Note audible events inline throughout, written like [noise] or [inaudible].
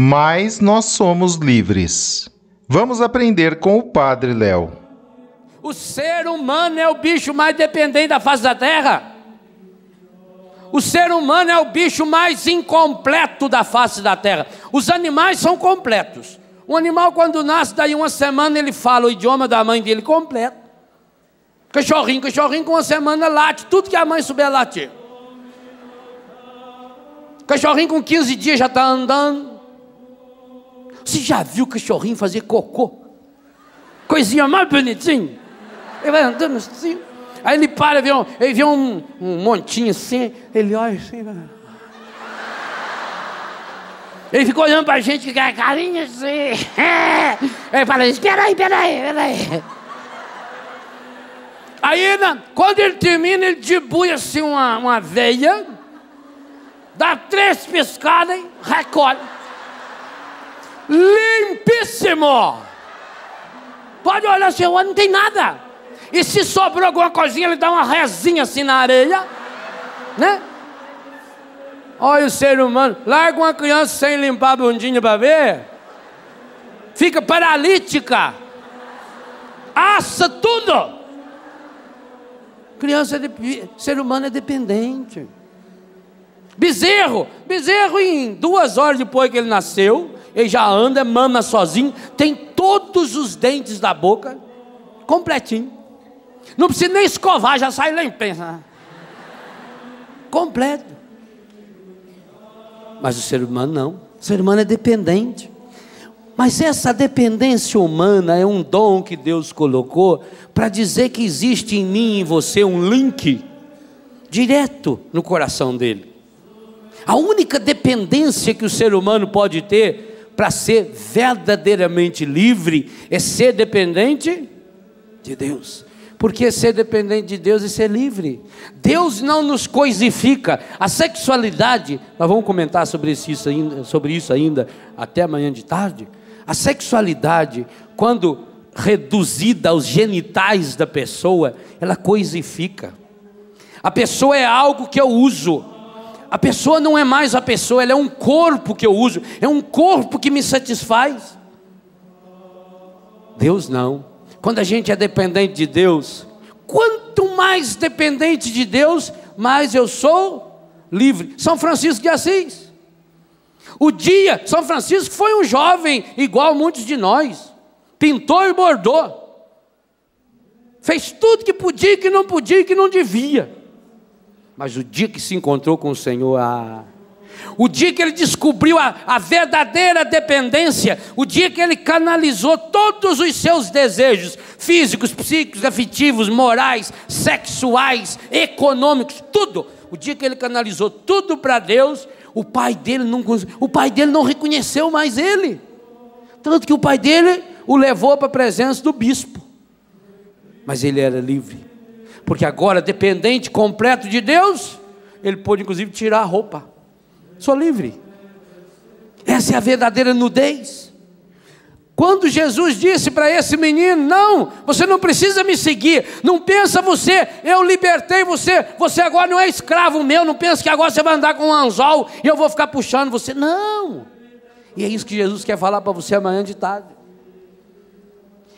mais nós somos livres. Vamos aprender com o Padre Léo. O ser humano é o bicho mais dependente da face da terra. O ser humano é o bicho mais incompleto da face da terra. Os animais são completos. Um animal, quando nasce, daí uma semana ele fala o idioma da mãe dele completo. Cachorrinho, cachorrinho, com uma semana late, tudo que a mãe souber latir. Cachorrinho com 15 dias já está andando. Você já viu o cachorrinho fazer cocô? Coisinha mais bonitinha. Ele vai andando assim. Aí ele para, vê um, ele vê um, um montinho assim, ele olha assim. Ele fica olhando para a gente com a carinha assim. [laughs] Ele fala, espera aí, espera aí, espera aí. Aí, quando ele termina, ele debulha assim uma, uma veia, dá três piscadas e recolhe limpíssimo. Pode olhar, Senhor, não tem nada. E se sobrou alguma coisinha, ele dá uma rezinha assim na areia, né? Olha o ser humano, larga uma criança sem limpar a bundinha para ver, fica paralítica, assa tudo. Criança, é de, ser humano é dependente. Bezerro, bezerro em duas horas depois que ele nasceu, ele já anda, mama sozinho, tem todos os dentes da boca, completinho. Não precisa nem escovar, já sai limpo. Completo. Mas o ser humano não. O ser humano é dependente. Mas essa dependência humana é um dom que Deus colocou para dizer que existe em mim e em você um link direto no coração dele. A única dependência que o ser humano pode ter para ser verdadeiramente livre é ser dependente de Deus. Porque ser dependente de Deus é ser livre. Deus não nos coisifica. A sexualidade, nós vamos comentar sobre isso ainda, sobre isso ainda até amanhã de tarde. A sexualidade, quando reduzida aos genitais da pessoa, ela coisifica. A pessoa é algo que eu uso a pessoa não é mais a pessoa, ela é um corpo que eu uso, é um corpo que me satisfaz. Deus não. Quando a gente é dependente de Deus, quanto mais dependente de Deus, mais eu sou livre. São Francisco de Assis. O dia, São Francisco foi um jovem igual muitos de nós, pintou e bordou, fez tudo que podia, que não podia, que não devia. Mas o dia que se encontrou com o Senhor, o dia que ele descobriu a, a, verdadeira dependência, o dia que ele canalizou todos os seus desejos físicos, psíquicos, afetivos, morais, sexuais, econômicos, tudo. O dia que ele canalizou tudo para Deus, o pai dele não o pai dele não reconheceu mais ele. Tanto que o pai dele o levou para a presença do bispo. Mas ele era livre porque agora, dependente completo de Deus, ele pôde inclusive tirar a roupa. Sou livre. Essa é a verdadeira nudez. Quando Jesus disse para esse menino: Não, você não precisa me seguir, não pensa você, eu libertei você, você agora não é escravo meu, não pensa que agora você vai andar com um anzol e eu vou ficar puxando você. Não, e é isso que Jesus quer falar para você amanhã de tarde.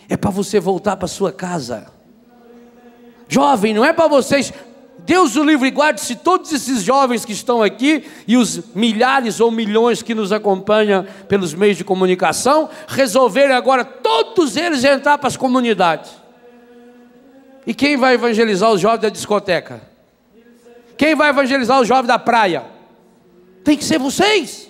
É para você voltar para sua casa. Jovem, não é para vocês Deus o livre e guarde se todos esses jovens que estão aqui e os milhares ou milhões que nos acompanham pelos meios de comunicação resolverem agora todos eles entrar para as comunidades. E quem vai evangelizar os jovens da discoteca? Quem vai evangelizar os jovens da praia? Tem que ser vocês.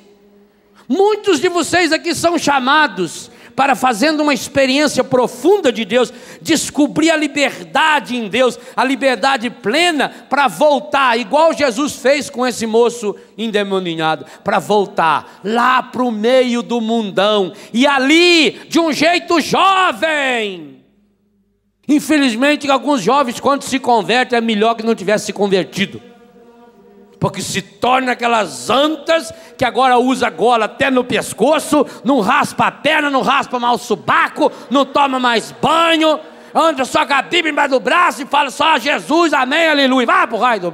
Muitos de vocês aqui são chamados para fazendo uma experiência profunda de Deus, descobrir a liberdade em Deus, a liberdade plena para voltar, igual Jesus fez com esse moço endemoniado, para voltar lá para o meio do mundão e ali, de um jeito jovem. Infelizmente, alguns jovens, quando se convertem, é melhor que não tivesse se convertido porque se torna aquelas antas que agora usa gola até no pescoço, não raspa a perna, não raspa mais o subaco, não toma mais banho, anda só com a Bíblia embaixo do braço e fala só Jesus, amém, aleluia. Vai pro raio do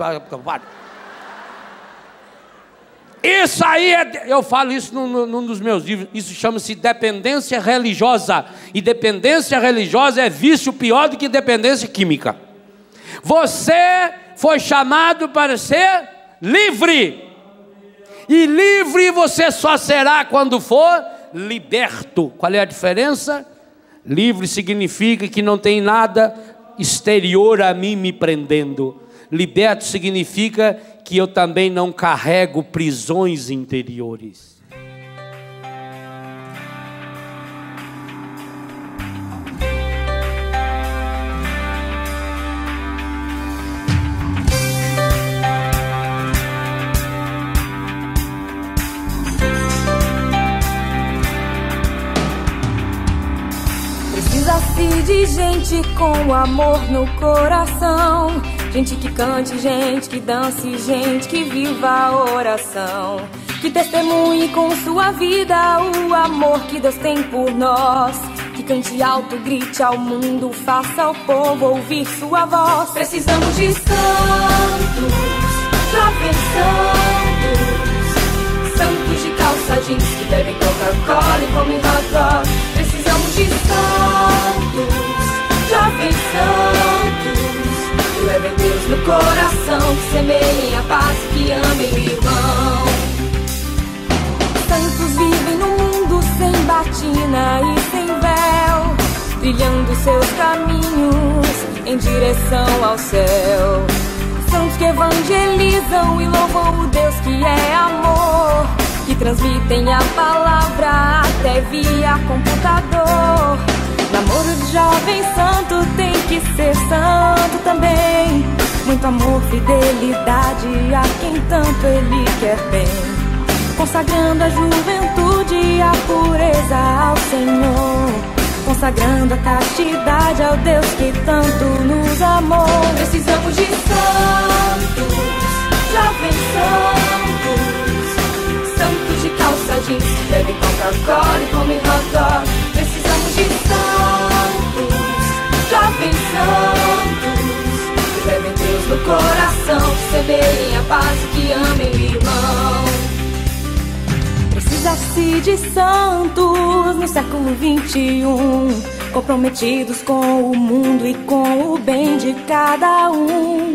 Isso aí é. Eu falo isso num, num dos meus livros. Isso chama-se dependência religiosa. E dependência religiosa é vício pior do que dependência química. Você foi chamado para ser livre. E livre você só será quando for liberto. Qual é a diferença? Livre significa que não tem nada exterior a mim me prendendo. Liberto significa que eu também não carrego prisões interiores. De gente com amor no coração. Gente que cante, gente que dance, gente que viva a oração. Que testemunhe com sua vida o amor que Deus tem por nós. Que cante alto, grite ao mundo, faça ao povo ouvir sua voz. Precisamos de santos, jovens santos. Santos de calça jeans que devem Coca-Cola e comem hot. Precisamos de santos santos levem Deus no coração, que semeiem a paz que amem o irmão. Santos vivem no mundo sem batina e sem véu, trilhando seus caminhos em direção ao céu. Santos que evangelizam e louvam o Deus que é amor, que transmitem a palavra até via computador Namoro de jovem santo tem que ser santo também. Muito amor, fidelidade a quem tanto ele quer bem. Consagrando a juventude a pureza ao Senhor. Consagrando a castidade ao Deus que tanto nos amou. Precisamos de santos, jovens santos. Santos de calça jeans que bebem Coca-Cola e comem hot dog de santos, jovens santos, que levem Deus no coração, semeiem a paz e que amem o irmão. Precisa-se de santos no século 21, comprometidos com o mundo e com o bem de cada um.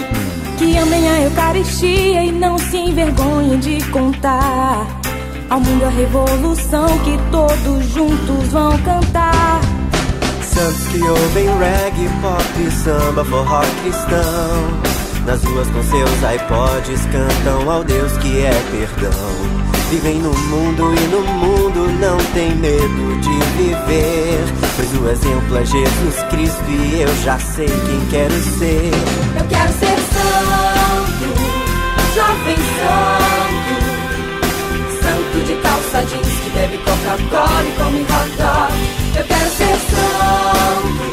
Que amem a Eucaristia e não se envergonhem de contar ao mundo a revolução que todos juntos vão cantar. Santos que ouvem reggae, pop, samba, forró cristão. Nas ruas com seus iPods cantam ao Deus que é perdão. Vivem no mundo e no mundo não tem medo de viver. Pois o exemplo é Jesus Cristo e eu já sei quem quero ser. Eu quero ser santo, jovem santo calça jeans que bebe Coca-Cola e come hot dog. Eu quero ser santo,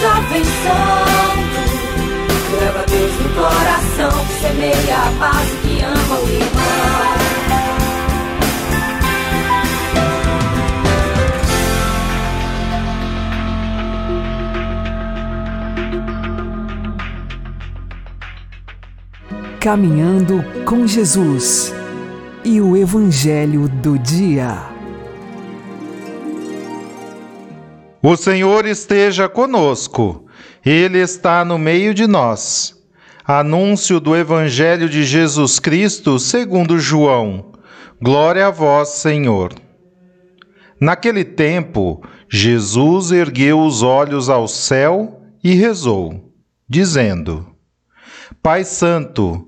jovem santo. Leva Deus no coração, que semeia a paz e que ama o irmão. Caminhando com Jesus e o Evangelho do Dia. O Senhor esteja conosco, Ele está no meio de nós. Anúncio do Evangelho de Jesus Cristo segundo João. Glória a vós, Senhor. Naquele tempo, Jesus ergueu os olhos ao céu e rezou, dizendo: Pai Santo,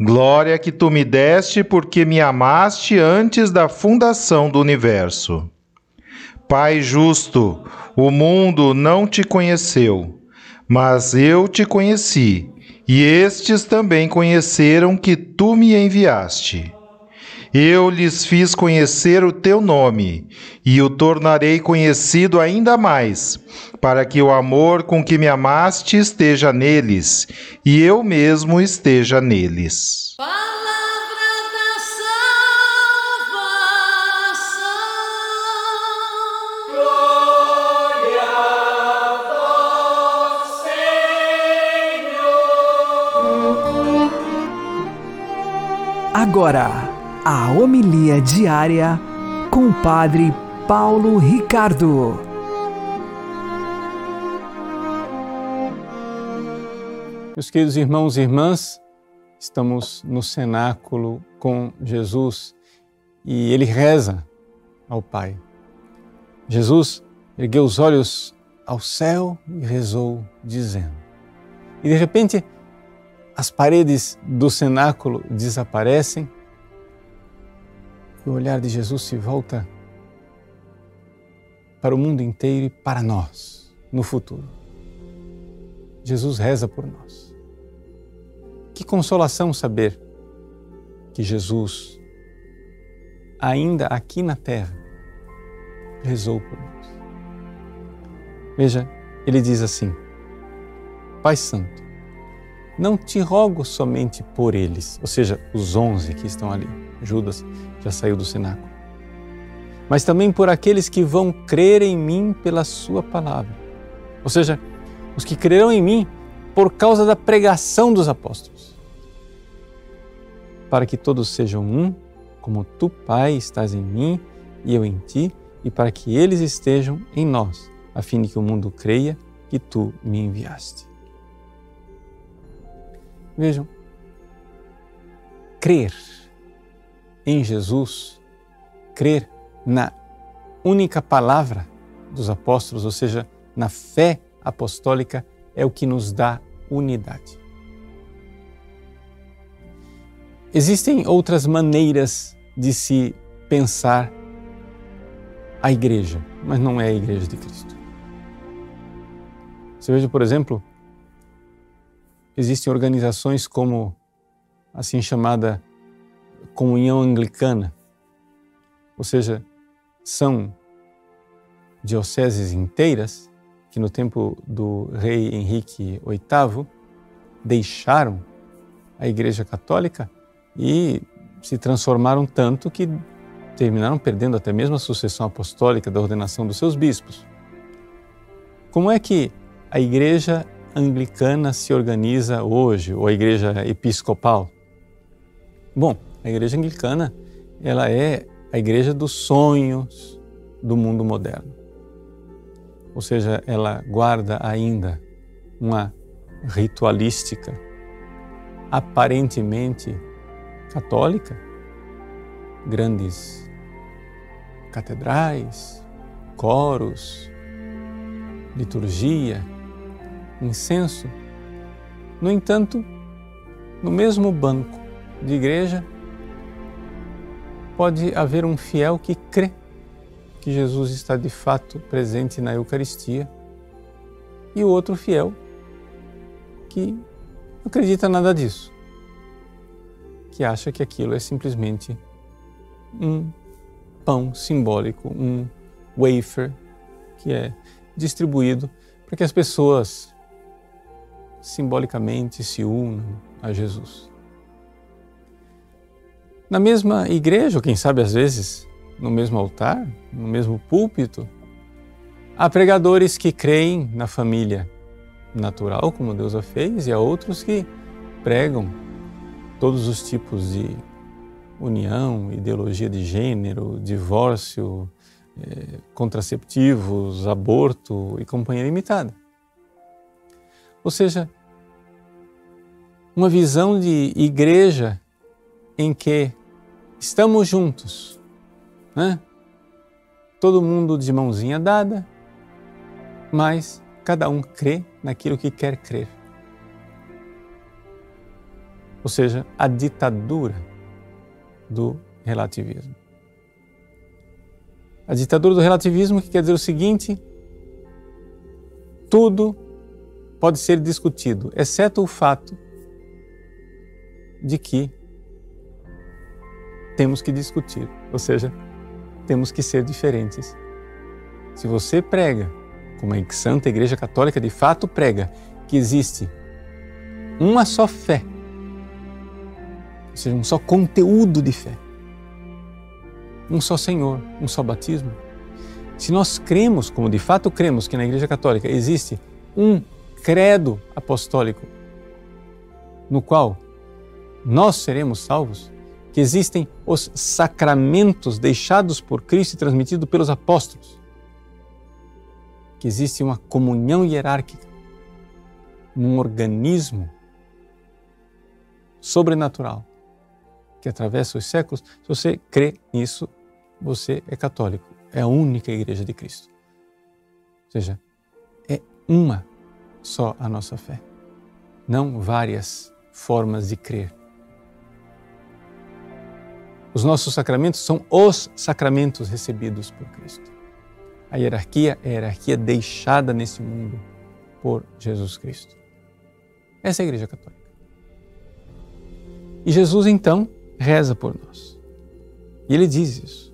glória que tu me deste porque me amaste antes da fundação do universo. Pai justo, o mundo não te conheceu, mas eu te conheci, e estes também conheceram que tu me enviaste. Eu lhes fiz conhecer o teu nome, e o tornarei conhecido ainda mais, para que o amor com que me amaste esteja neles, e eu mesmo esteja neles. Agora a homilia diária com o Padre Paulo Ricardo. Meus queridos irmãos e irmãs, estamos no cenáculo com Jesus e ele reza ao Pai. Jesus ergueu os olhos ao céu e rezou, dizendo. E de repente, as paredes do cenáculo desaparecem o olhar de Jesus se volta para o mundo inteiro e para nós no futuro. Jesus reza por nós. Que consolação saber que Jesus, ainda aqui na terra, rezou por nós. Veja, ele diz assim: Pai Santo, não te rogo somente por eles, ou seja, os onze que estão ali. Judas já saiu do cenáculo. Mas também por aqueles que vão crer em mim pela Sua palavra. Ou seja, os que crerão em mim por causa da pregação dos apóstolos. Para que todos sejam um, como tu, Pai, estás em mim e eu em ti, e para que eles estejam em nós, a fim de que o mundo creia que tu me enviaste. Vejam, crer em Jesus, crer na única palavra dos apóstolos, ou seja, na fé apostólica, é o que nos dá unidade. Existem outras maneiras de se pensar a igreja, mas não é a igreja de Cristo. Você veja, por exemplo, existem organizações como assim chamada comunhão anglicana, ou seja, são dioceses inteiras que no tempo do rei Henrique VIII deixaram a Igreja Católica e se transformaram tanto que terminaram perdendo até mesmo a sucessão apostólica da ordenação dos seus bispos. Como é que a Igreja Anglicana se organiza hoje, ou a Igreja Episcopal? Bom, a igreja anglicana, ela é a igreja dos sonhos do mundo moderno. Ou seja, ela guarda ainda uma ritualística aparentemente católica, grandes catedrais, coros, liturgia, incenso. No entanto, no mesmo banco de igreja, pode haver um fiel que crê que Jesus está de fato presente na Eucaristia e o outro fiel que não acredita nada disso, que acha que aquilo é simplesmente um pão simbólico, um wafer que é distribuído para que as pessoas simbolicamente se unam a Jesus. Na mesma igreja, ou quem sabe às vezes no mesmo altar, no mesmo púlpito, há pregadores que creem na família natural, como Deus a fez, e há outros que pregam todos os tipos de união, ideologia de gênero, divórcio, eh, contraceptivos, aborto e companhia limitada. Ou seja, uma visão de igreja em que estamos juntos, né? todo mundo de mãozinha dada, mas cada um crê naquilo que quer crer. Ou seja, a ditadura do relativismo. A ditadura do relativismo que quer dizer o seguinte: tudo pode ser discutido, exceto o fato de que temos que discutir, ou seja, temos que ser diferentes. Se você prega, como a Santa Igreja Católica de fato prega, que existe uma só fé, ou seja, um só conteúdo de fé, um só Senhor, um só batismo. Se nós cremos, como de fato cremos, que na Igreja Católica existe um credo apostólico, no qual nós seremos salvos, que existem os sacramentos deixados por Cristo e transmitidos pelos apóstolos, que existe uma comunhão hierárquica, um organismo sobrenatural que atravessa os séculos. Se você crê nisso, você é católico. É a única igreja de Cristo. Ou seja, é uma só a nossa fé, não várias formas de crer. Os nossos sacramentos são os sacramentos recebidos por Cristo. A hierarquia é a hierarquia deixada nesse mundo por Jesus Cristo. Essa é a Igreja Católica. E Jesus então reza por nós. E ele diz isso.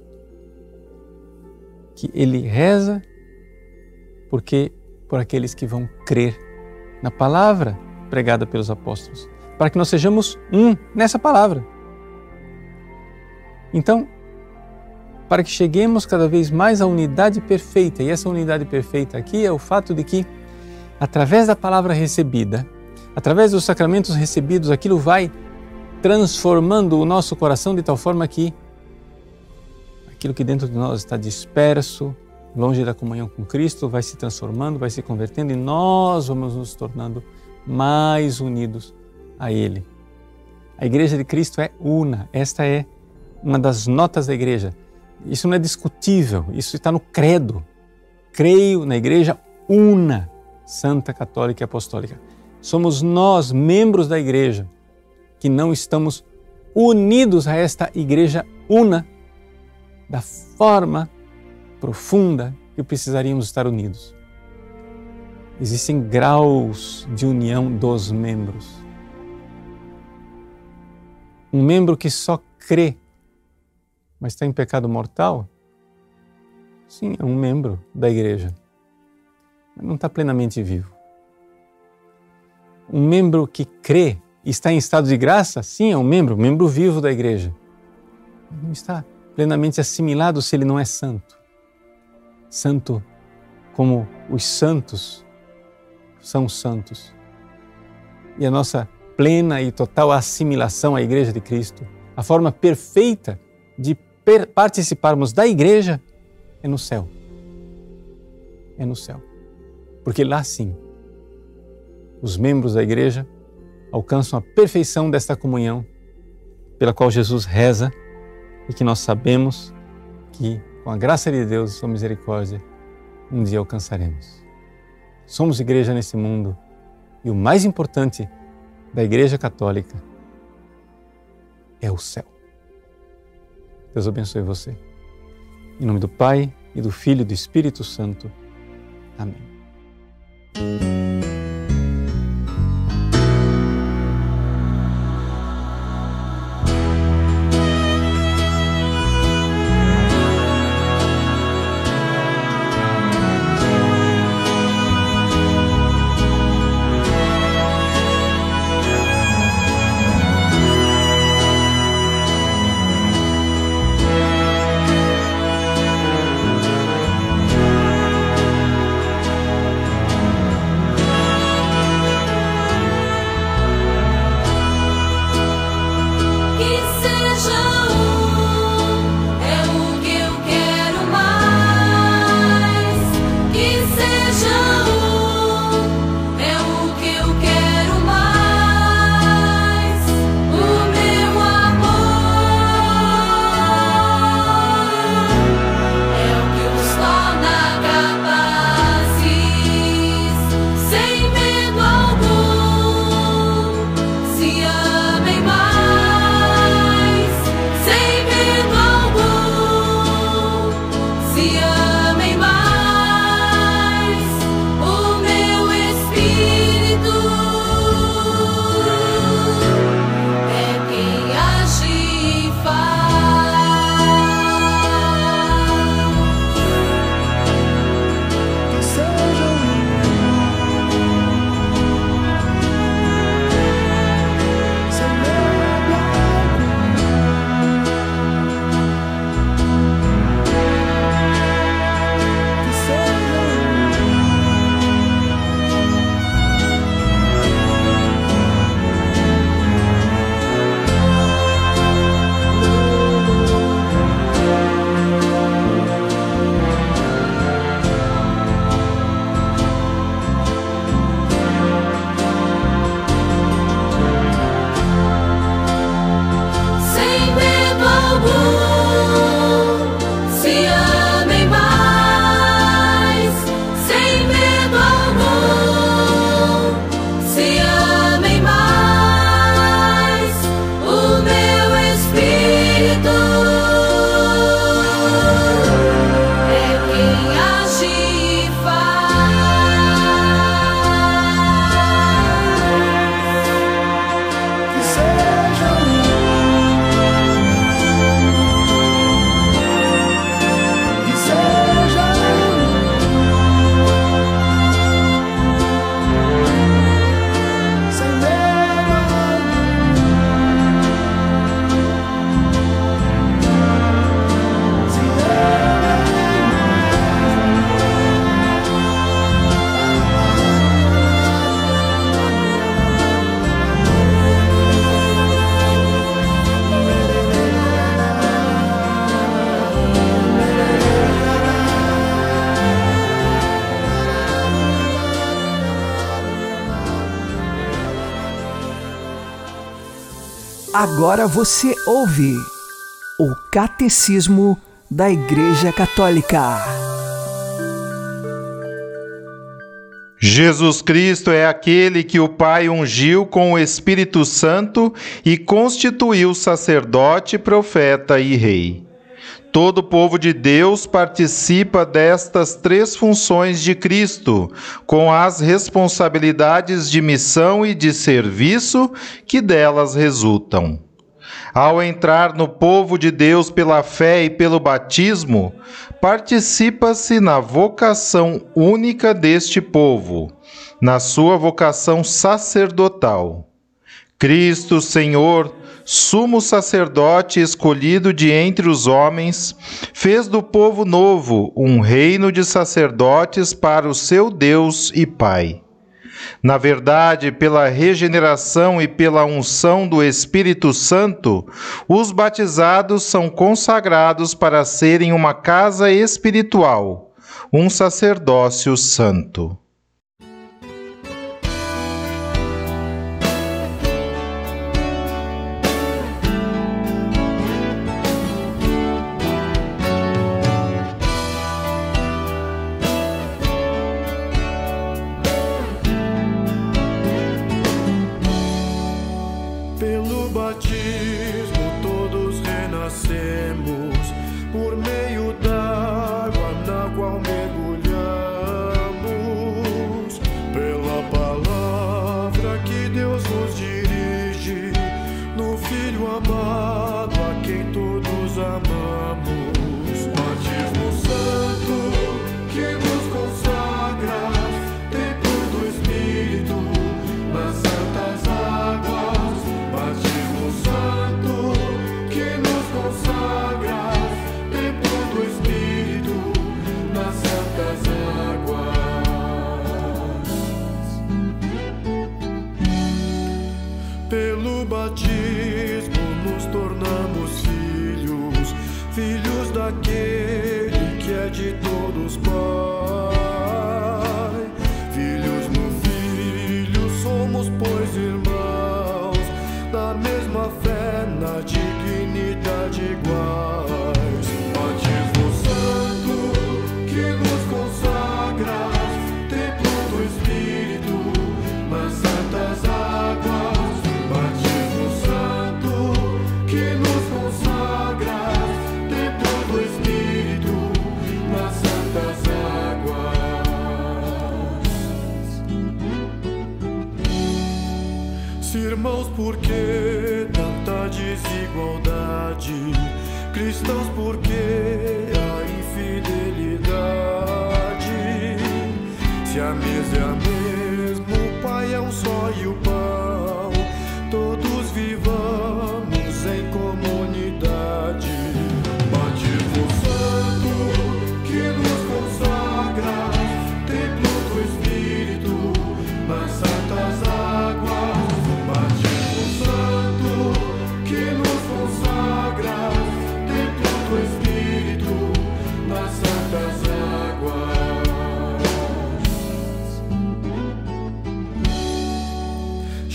Que ele reza porque por aqueles que vão crer na palavra pregada pelos apóstolos, para que nós sejamos um nessa palavra. Então, para que cheguemos cada vez mais à unidade perfeita, e essa unidade perfeita aqui é o fato de que, através da palavra recebida, através dos sacramentos recebidos, aquilo vai transformando o nosso coração de tal forma que aquilo que dentro de nós está disperso, longe da comunhão com Cristo, vai se transformando, vai se convertendo e nós vamos nos tornando mais unidos a Ele. A Igreja de Cristo é una, esta é uma das notas da igreja. Isso não é discutível, isso está no credo. Creio na igreja una, santa, católica e apostólica. Somos nós, membros da igreja, que não estamos unidos a esta igreja una da forma profunda que precisaríamos estar unidos. Existem graus de união dos membros. Um membro que só crê mas está em pecado mortal, sim, é um membro da igreja, mas não está plenamente vivo. Um membro que crê e está em estado de graça, sim, é um membro, membro vivo da igreja. Mas não está plenamente assimilado se ele não é santo. Santo como os santos são santos. E a nossa plena e total assimilação à Igreja de Cristo, a forma perfeita de participarmos da igreja é no céu. É no céu. Porque lá sim, os membros da igreja alcançam a perfeição desta comunhão pela qual Jesus reza e que nós sabemos que, com a graça de Deus e sua misericórdia, um dia alcançaremos. Somos igreja nesse mundo e o mais importante da Igreja Católica é o céu. Deus abençoe você. Em nome do Pai, e do Filho e do Espírito Santo. Amém. Agora você ouve o Catecismo da Igreja Católica. Jesus Cristo é aquele que o Pai ungiu com o Espírito Santo e constituiu sacerdote, profeta e rei. Todo o povo de Deus participa destas três funções de Cristo, com as responsabilidades de missão e de serviço que delas resultam. Ao entrar no povo de Deus pela fé e pelo batismo, participa-se na vocação única deste povo, na sua vocação sacerdotal. Cristo, Senhor, sumo sacerdote escolhido de entre os homens, fez do povo novo um reino de sacerdotes para o seu Deus e Pai. Na verdade, pela regeneração e pela unção do Espírito Santo, os batizados são consagrados para serem uma casa espiritual, um sacerdócio santo.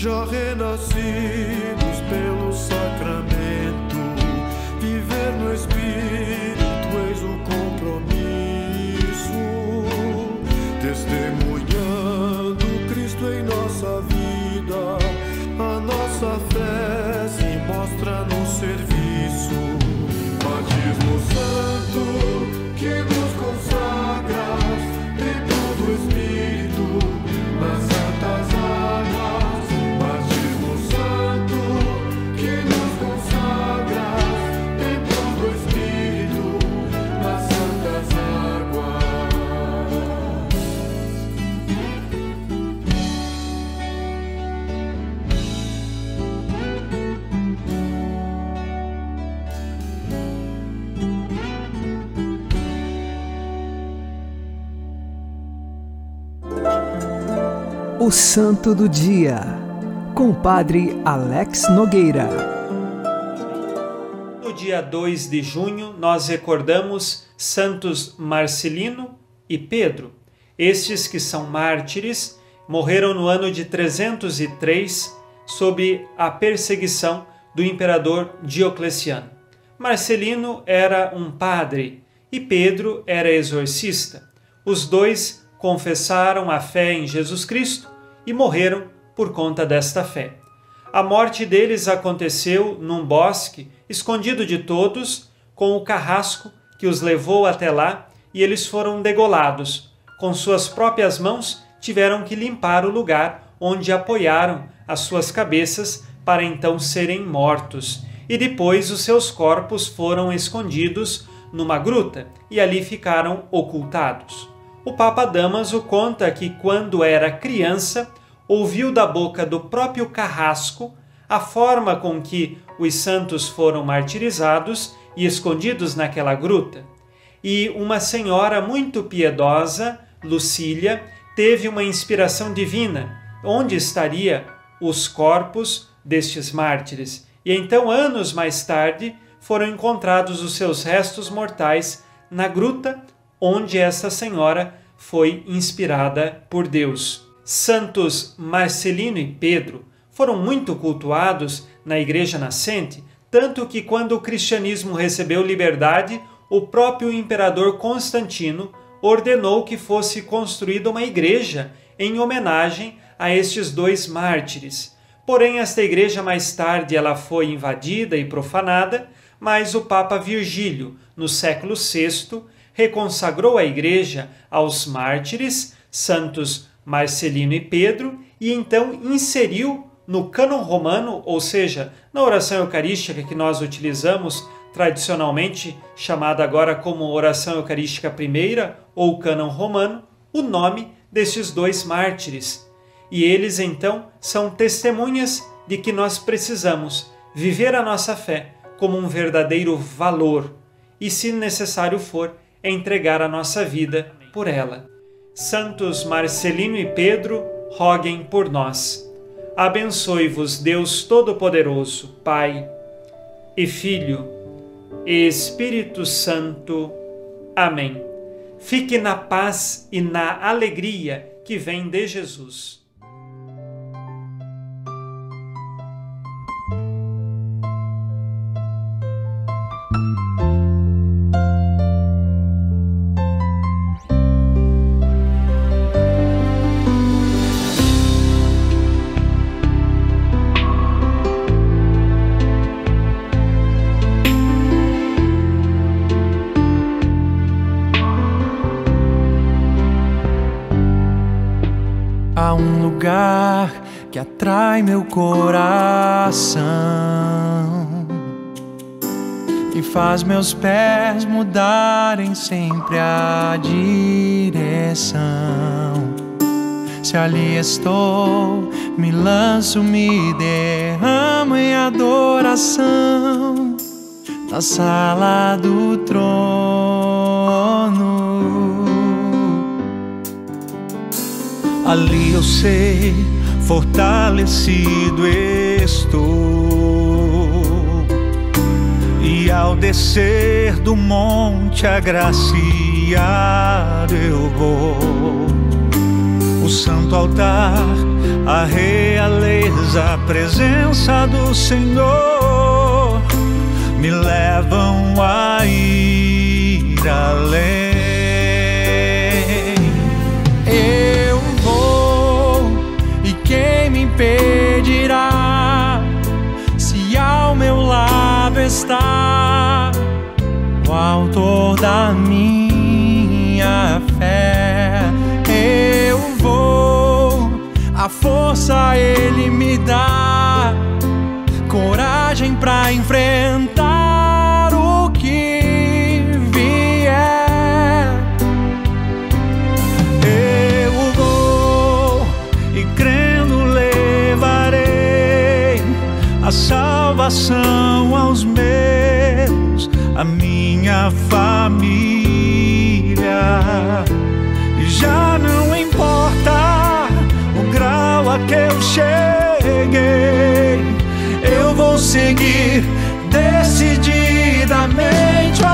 Já renascidos pelo sacramento, viver no Espírito eis o compromisso, testemunhando Cristo em nossa vida, a nossa fé O Santo do Dia, com o Padre Alex Nogueira. No dia 2 de junho, nós recordamos Santos Marcelino e Pedro. Estes que são mártires morreram no ano de 303 sob a perseguição do imperador Diocleciano. Marcelino era um padre e Pedro era exorcista. Os dois confessaram a fé em Jesus Cristo e morreram por conta desta fé. A morte deles aconteceu num bosque, escondido de todos, com o carrasco que os levou até lá e eles foram degolados. Com suas próprias mãos tiveram que limpar o lugar onde apoiaram as suas cabeças para então serem mortos. E depois os seus corpos foram escondidos numa gruta e ali ficaram ocultados. O Papa Damaso conta que quando era criança ouviu da boca do próprio carrasco a forma com que os santos foram martirizados e escondidos naquela gruta. E uma senhora muito piedosa, Lucília, teve uma inspiração divina. Onde estaria os corpos destes mártires? E então, anos mais tarde, foram encontrados os seus restos mortais na gruta onde essa senhora foi inspirada por Deus. Santos Marcelino e Pedro foram muito cultuados na Igreja Nascente, tanto que quando o cristianismo recebeu liberdade, o próprio imperador Constantino ordenou que fosse construída uma igreja em homenagem a estes dois mártires. Porém, esta igreja mais tarde ela foi invadida e profanada, mas o Papa Virgílio, no século VI, reconsagrou a Igreja aos mártires, santos Marcelino e Pedro, e então inseriu no cânon romano, ou seja, na oração eucarística que nós utilizamos tradicionalmente, chamada agora como oração eucarística primeira ou cânon romano, o nome destes dois mártires. E eles então são testemunhas de que nós precisamos viver a nossa fé como um verdadeiro valor e, se necessário for, entregar a nossa vida por ela. Santos Marcelino e Pedro, roguem por nós. Abençoe-vos Deus Todo-Poderoso, Pai e Filho e Espírito Santo. Amém. Fique na paz e na alegria que vem de Jesus. Que atrai meu coração e faz meus pés mudarem sempre a direção. Se ali estou, me lanço, me derramo em adoração na sala do trono. Ali eu sei, fortalecido estou. E ao descer do monte agraciado eu vou. O santo altar, a realeza, a presença do Senhor me levam a ir além. Está o autor da minha fé. Eu vou, a força ele me dá, coragem para enfrentar o que vier. Eu vou e crendo levarei a salvação aos meus, a minha família. Já não importa o grau a que eu cheguei, eu vou seguir decididamente o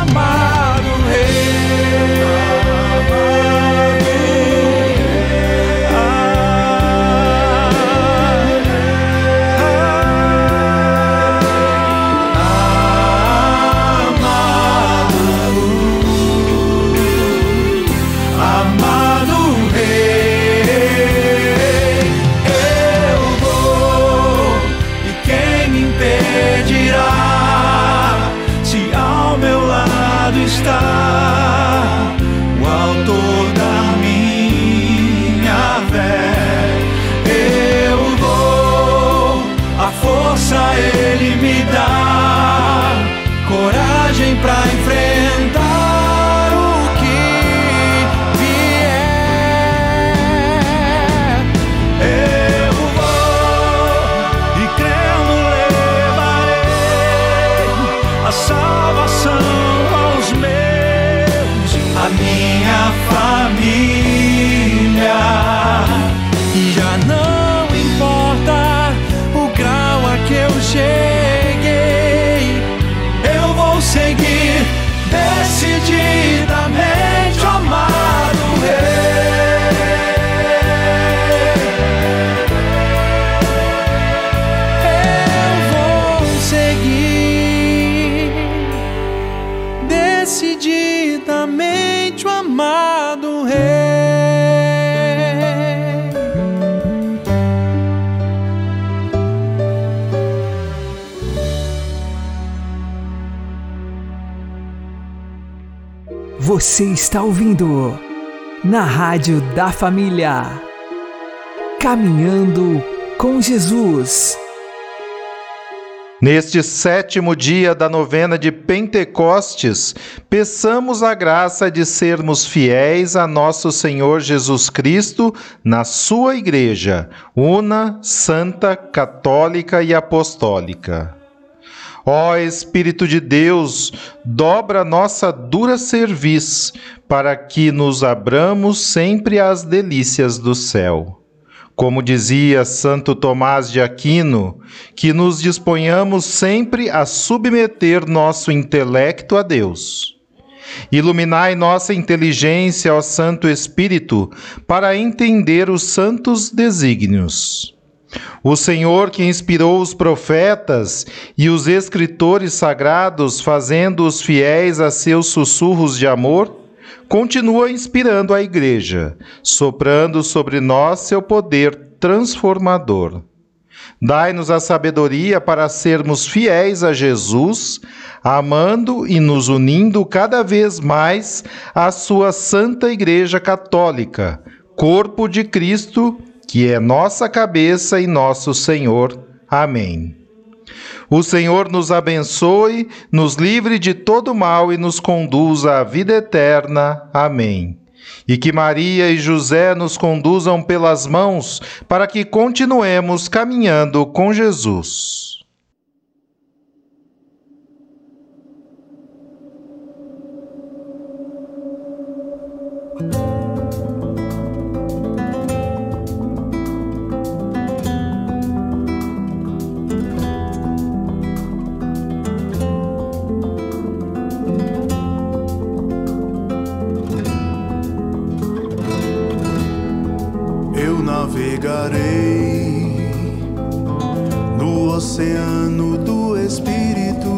Você está ouvindo na Rádio da Família. Caminhando com Jesus. Neste sétimo dia da novena de Pentecostes, peçamos a graça de sermos fiéis a nosso Senhor Jesus Cristo na Sua Igreja, una, santa, católica e apostólica. Ó Espírito de Deus, dobra nossa dura cerviz, para que nos abramos sempre às delícias do céu. Como dizia Santo Tomás de Aquino, que nos disponhamos sempre a submeter nosso intelecto a Deus. Iluminai nossa inteligência, ó Santo Espírito, para entender os santos desígnios. O Senhor que inspirou os profetas e os escritores sagrados, fazendo os fiéis a seus sussurros de amor, continua inspirando a Igreja, soprando sobre nós seu poder transformador. Dai-nos a sabedoria para sermos fiéis a Jesus, amando e nos unindo cada vez mais à Sua Santa Igreja Católica, corpo de Cristo, que é nossa cabeça e nosso Senhor. Amém. O Senhor nos abençoe, nos livre de todo mal e nos conduza à vida eterna. Amém. E que Maria e José nos conduzam pelas mãos para que continuemos caminhando com Jesus. Oceano do Espírito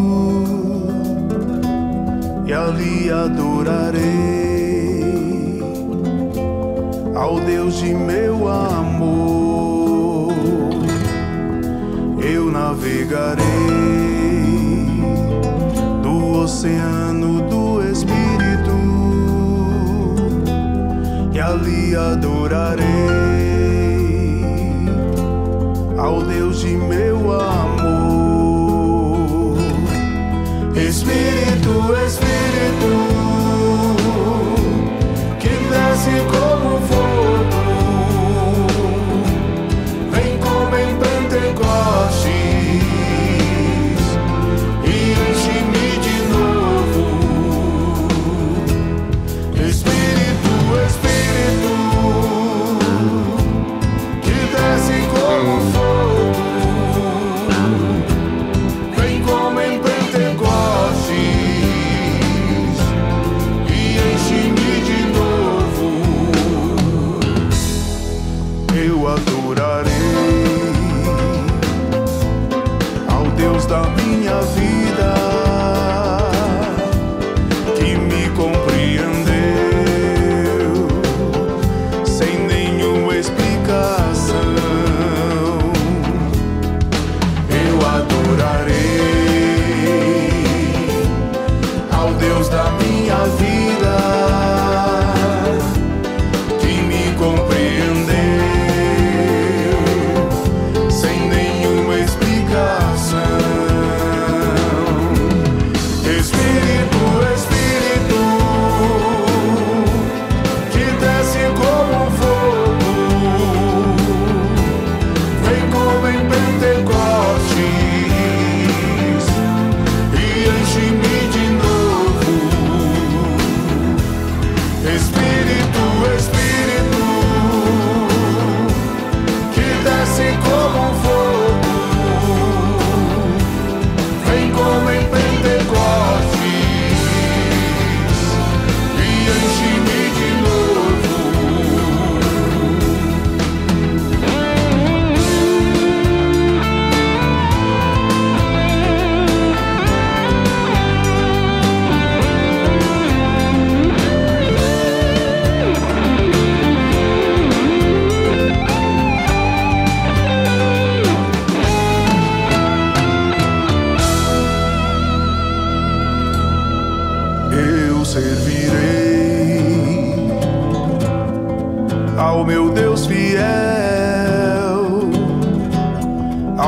e ali adorarei ao Deus de meu amor. Eu navegarei do oceano do Espírito e ali adorarei Espírito, Espírito,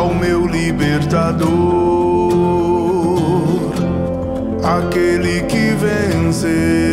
ao meu libertador, aquele que venceu,